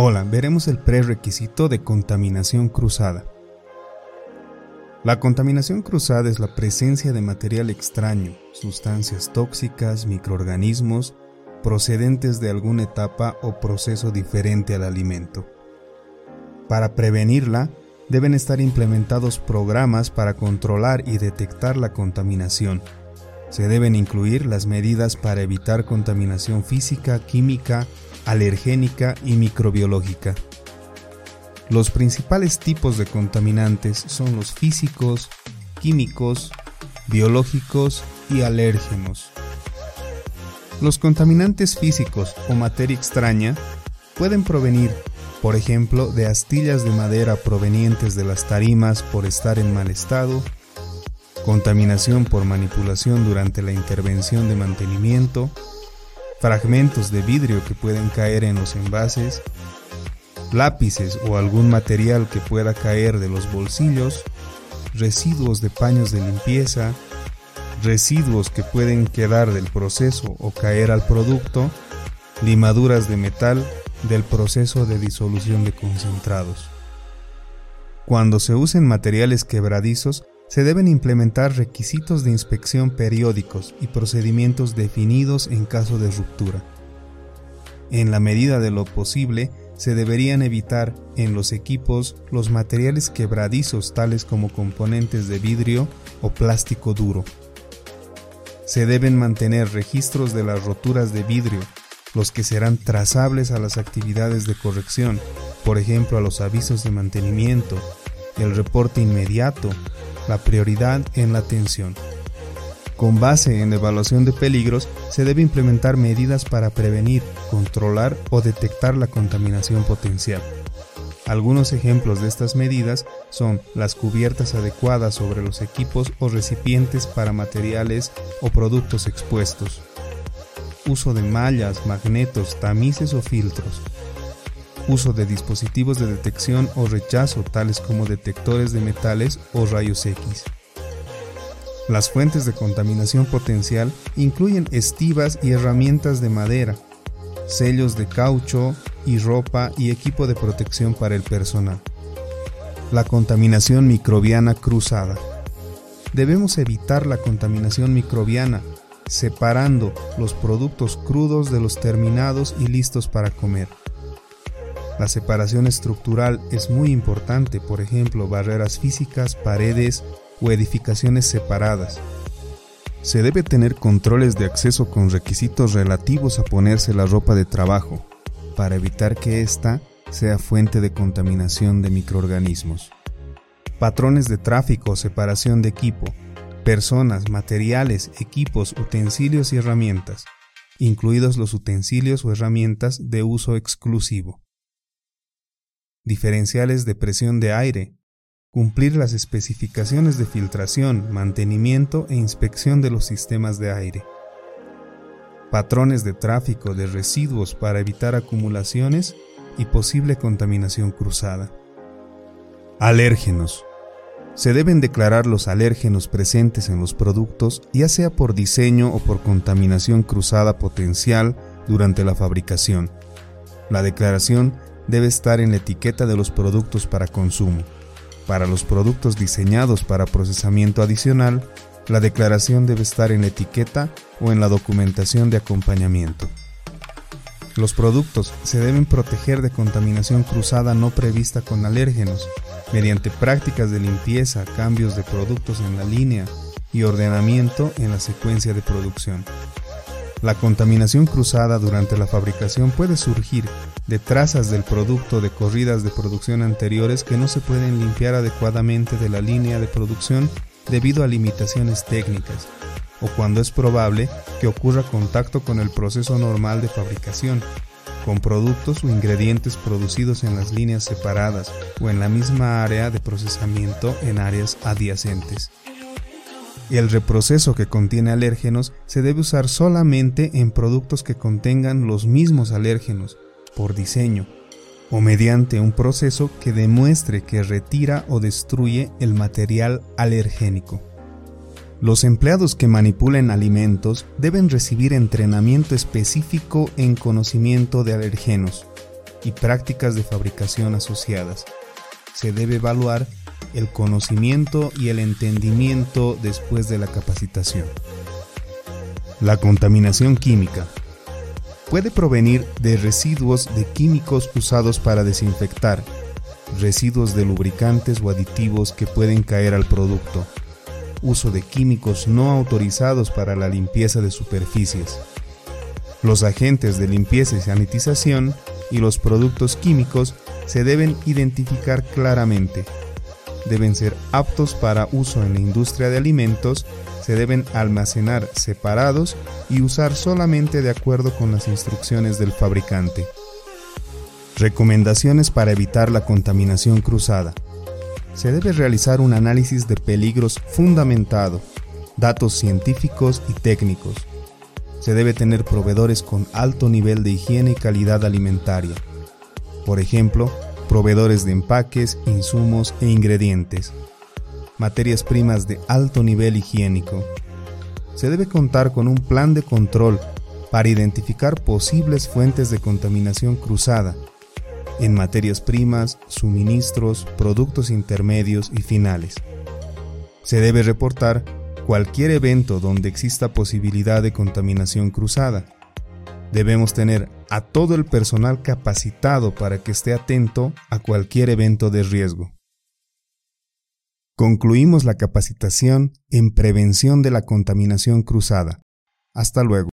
Hola, veremos el prerequisito de contaminación cruzada. La contaminación cruzada es la presencia de material extraño, sustancias tóxicas, microorganismos, procedentes de alguna etapa o proceso diferente al alimento. Para prevenirla, deben estar implementados programas para controlar y detectar la contaminación. Se deben incluir las medidas para evitar contaminación física, química, alergénica y microbiológica. Los principales tipos de contaminantes son los físicos, químicos, biológicos y alérgenos. Los contaminantes físicos o materia extraña pueden provenir, por ejemplo, de astillas de madera provenientes de las tarimas por estar en mal estado, contaminación por manipulación durante la intervención de mantenimiento, fragmentos de vidrio que pueden caer en los envases, lápices o algún material que pueda caer de los bolsillos, residuos de paños de limpieza, residuos que pueden quedar del proceso o caer al producto, limaduras de metal del proceso de disolución de concentrados. Cuando se usen materiales quebradizos, se deben implementar requisitos de inspección periódicos y procedimientos definidos en caso de ruptura. En la medida de lo posible, se deberían evitar en los equipos los materiales quebradizos tales como componentes de vidrio o plástico duro. Se deben mantener registros de las roturas de vidrio, los que serán trazables a las actividades de corrección, por ejemplo a los avisos de mantenimiento, el reporte inmediato la prioridad en la atención. Con base en la evaluación de peligros, se debe implementar medidas para prevenir, controlar o detectar la contaminación potencial. Algunos ejemplos de estas medidas son las cubiertas adecuadas sobre los equipos o recipientes para materiales o productos expuestos, uso de mallas, magnetos, tamices o filtros, uso de dispositivos de detección o rechazo tales como detectores de metales o rayos X. Las fuentes de contaminación potencial incluyen estivas y herramientas de madera, sellos de caucho y ropa y equipo de protección para el personal. La contaminación microbiana cruzada. Debemos evitar la contaminación microbiana, separando los productos crudos de los terminados y listos para comer. La separación estructural es muy importante, por ejemplo, barreras físicas, paredes o edificaciones separadas. Se debe tener controles de acceso con requisitos relativos a ponerse la ropa de trabajo, para evitar que ésta sea fuente de contaminación de microorganismos. Patrones de tráfico separación de equipo, personas, materiales, equipos, utensilios y herramientas, incluidos los utensilios o herramientas de uso exclusivo diferenciales de presión de aire, cumplir las especificaciones de filtración, mantenimiento e inspección de los sistemas de aire, patrones de tráfico de residuos para evitar acumulaciones y posible contaminación cruzada. Alérgenos. Se deben declarar los alérgenos presentes en los productos, ya sea por diseño o por contaminación cruzada potencial durante la fabricación. La declaración debe estar en la etiqueta de los productos para consumo. Para los productos diseñados para procesamiento adicional, la declaración debe estar en la etiqueta o en la documentación de acompañamiento. Los productos se deben proteger de contaminación cruzada no prevista con alérgenos mediante prácticas de limpieza, cambios de productos en la línea y ordenamiento en la secuencia de producción. La contaminación cruzada durante la fabricación puede surgir de trazas del producto de corridas de producción anteriores que no se pueden limpiar adecuadamente de la línea de producción debido a limitaciones técnicas, o cuando es probable que ocurra contacto con el proceso normal de fabricación, con productos o ingredientes producidos en las líneas separadas o en la misma área de procesamiento en áreas adyacentes. El reproceso que contiene alérgenos se debe usar solamente en productos que contengan los mismos alérgenos, por diseño, o mediante un proceso que demuestre que retira o destruye el material alergénico. Los empleados que manipulen alimentos deben recibir entrenamiento específico en conocimiento de alergenos. y prácticas de fabricación asociadas. Se debe evaluar el conocimiento y el entendimiento después de la capacitación. La contaminación química puede provenir de residuos de químicos usados para desinfectar, residuos de lubricantes o aditivos que pueden caer al producto, uso de químicos no autorizados para la limpieza de superficies. Los agentes de limpieza y sanitización y los productos químicos se deben identificar claramente. Deben ser aptos para uso en la industria de alimentos, se deben almacenar separados y usar solamente de acuerdo con las instrucciones del fabricante. Recomendaciones para evitar la contaminación cruzada. Se debe realizar un análisis de peligros fundamentado, datos científicos y técnicos. Se debe tener proveedores con alto nivel de higiene y calidad alimentaria. Por ejemplo, proveedores de empaques, insumos e ingredientes. Materias primas de alto nivel higiénico. Se debe contar con un plan de control para identificar posibles fuentes de contaminación cruzada en materias primas, suministros, productos intermedios y finales. Se debe reportar cualquier evento donde exista posibilidad de contaminación cruzada. Debemos tener a todo el personal capacitado para que esté atento a cualquier evento de riesgo. Concluimos la capacitación en prevención de la contaminación cruzada. Hasta luego.